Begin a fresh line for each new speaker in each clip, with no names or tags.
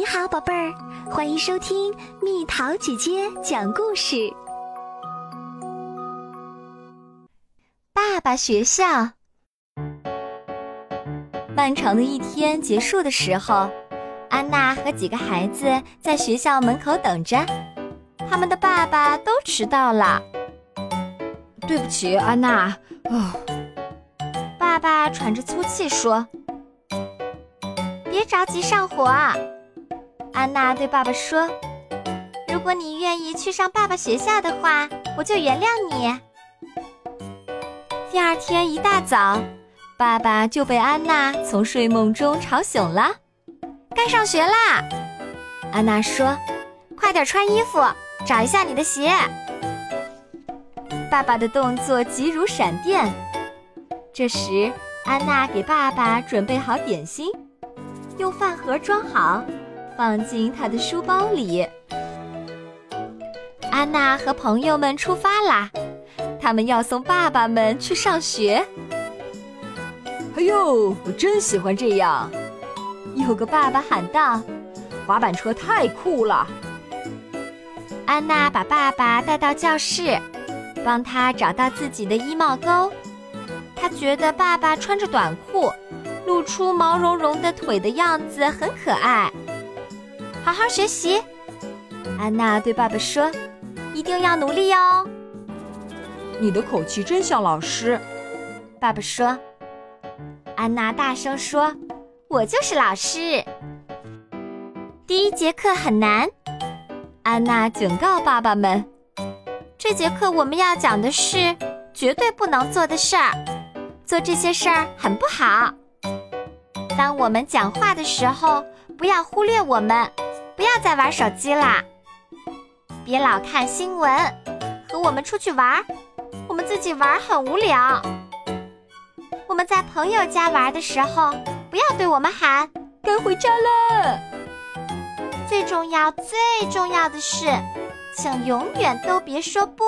你好，宝贝儿，欢迎收听蜜桃姐姐讲故事。
爸爸学校，漫长的一天结束的时候，安娜和几个孩子在学校门口等着，他们的爸爸都迟到了。
对不起，安娜。哦，
爸爸喘着粗气说：“别着急上火。”安娜对爸爸说：“如果你愿意去上爸爸学校的话，我就原谅你。”第二天一大早，爸爸就被安娜从睡梦中吵醒了。该上学啦！安娜说：“快点穿衣服，找一下你的鞋。”爸爸的动作急如闪电。这时，安娜给爸爸准备好点心，用饭盒装好，放进他的书包里。安娜和朋友们出发啦，他们要送爸爸们去上学。
哎呦，我真喜欢这样！
有个爸爸喊道：“
滑板车太酷了！”
安娜把爸爸带到教室。帮他找到自己的衣帽钩，他觉得爸爸穿着短裤，露出毛茸茸的腿的样子很可爱。好好学习，安娜对爸爸说：“一定要努力哦。”
你的口气真像老师，
爸爸说。安娜大声说：“我就是老师。”第一节课很难，安娜警告爸爸们。这节课我们要讲的是绝对不能做的事儿，做这些事儿很不好。当我们讲话的时候，不要忽略我们，不要再玩手机啦，别老看新闻，和我们出去玩，我们自己玩很无聊。我们在朋友家玩的时候，不要对我们喊“该回家了”。最重要、最重要的是。请永远都别说不。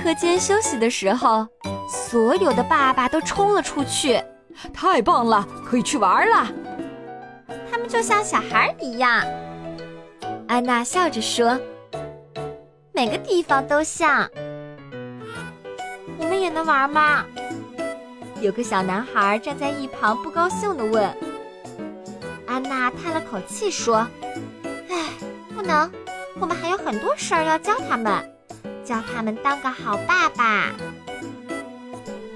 课间休息的时候，所有的爸爸都冲了出去。
太棒了，可以去玩了。
就像小孩一样。安娜笑着说：“每个地方都像。”我们也能玩吗？有个小男孩站在一旁，不高兴地问。安娜叹了口气说：“唉，不能。”我们还有很多事儿要教他们，教他们当个好爸爸。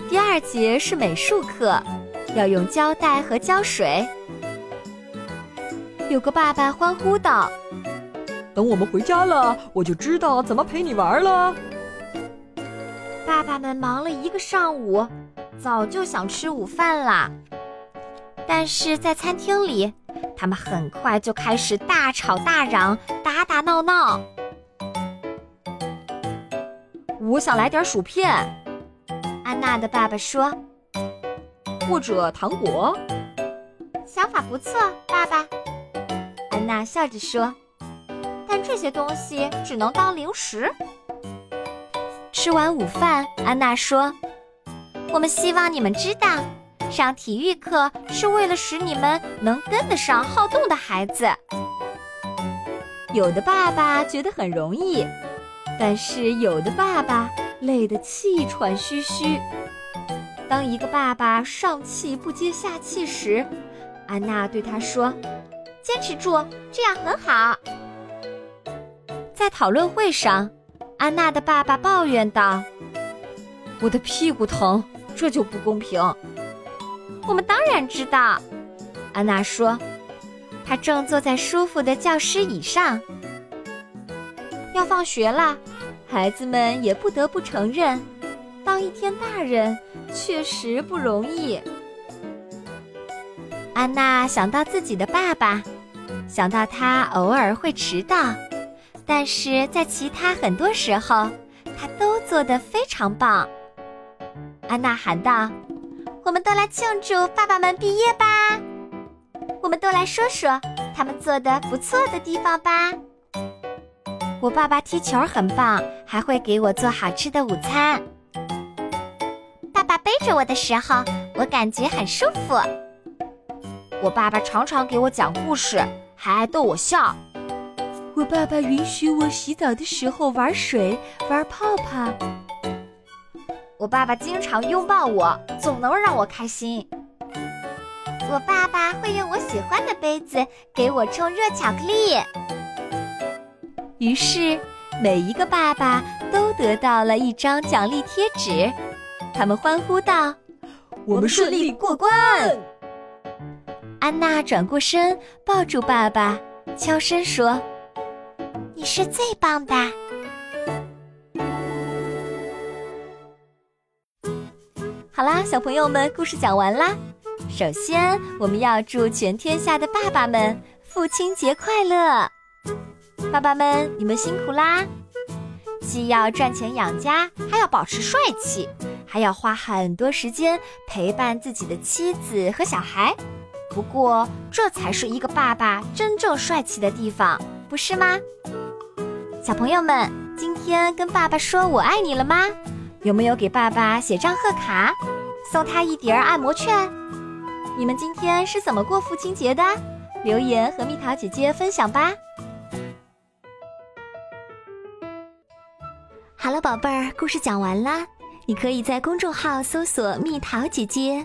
第二节是美术课，要用胶带和胶水。有个爸爸欢呼道：“
等我们回家了，我就知道怎么陪你玩了。”
爸爸们忙了一个上午，早就想吃午饭啦，但是在餐厅里。他们很快就开始大吵大嚷、打打闹闹。
我想来点薯片，
安娜的爸爸说，
或者糖果。
想法不错，爸爸。安娜笑着说，但这些东西只能当零食。吃完午饭，安娜说：“我们希望你们知道。”上体育课是为了使你们能跟得上好动的孩子。有的爸爸觉得很容易，但是有的爸爸累得气喘吁吁。当一个爸爸上气不接下气时，安娜对他说：“坚持住，这样很好。”在讨论会上，安娜的爸爸抱怨道：“
我的屁股疼，这就不公平。”
我们当然知道，安娜说，她正坐在舒服的教师椅上。要放学了，孩子们也不得不承认，当一天大人确实不容易。安娜想到自己的爸爸，想到他偶尔会迟到，但是在其他很多时候，他都做得非常棒。安娜喊道。我们都来庆祝爸爸们毕业吧！我们都来说说他们做的不错的地方吧。我爸爸踢球很棒，还会给我做好吃的午餐。爸爸背着我的时候，我感觉很舒服。我爸爸常常给我讲故事，还爱逗我笑。
我爸爸允许我洗澡的时候玩水、玩泡泡。
我爸爸经常拥抱我，总能让我开心。
我爸爸会用我喜欢的杯子给我冲热巧克力。
于是，每一个爸爸都得到了一张奖励贴纸。他们欢呼道：“
我们顺利过关！”
安娜转过身，抱住爸爸，悄声说：“
你是最棒的。”
好啦，小朋友们，故事讲完啦。首先，我们要祝全天下的爸爸们父亲节快乐！爸爸们，你们辛苦啦！既要赚钱养家，还要保持帅气，还要花很多时间陪伴自己的妻子和小孩。不过，这才是一个爸爸真正帅气的地方，不是吗？小朋友们，今天跟爸爸说我爱你了吗？有没有给爸爸写张贺卡，送他一叠按摩券？你们今天是怎么过父亲节的？留言和蜜桃姐姐分享吧。
好了，宝贝儿，故事讲完啦。你可以在公众号搜索“蜜桃姐姐”，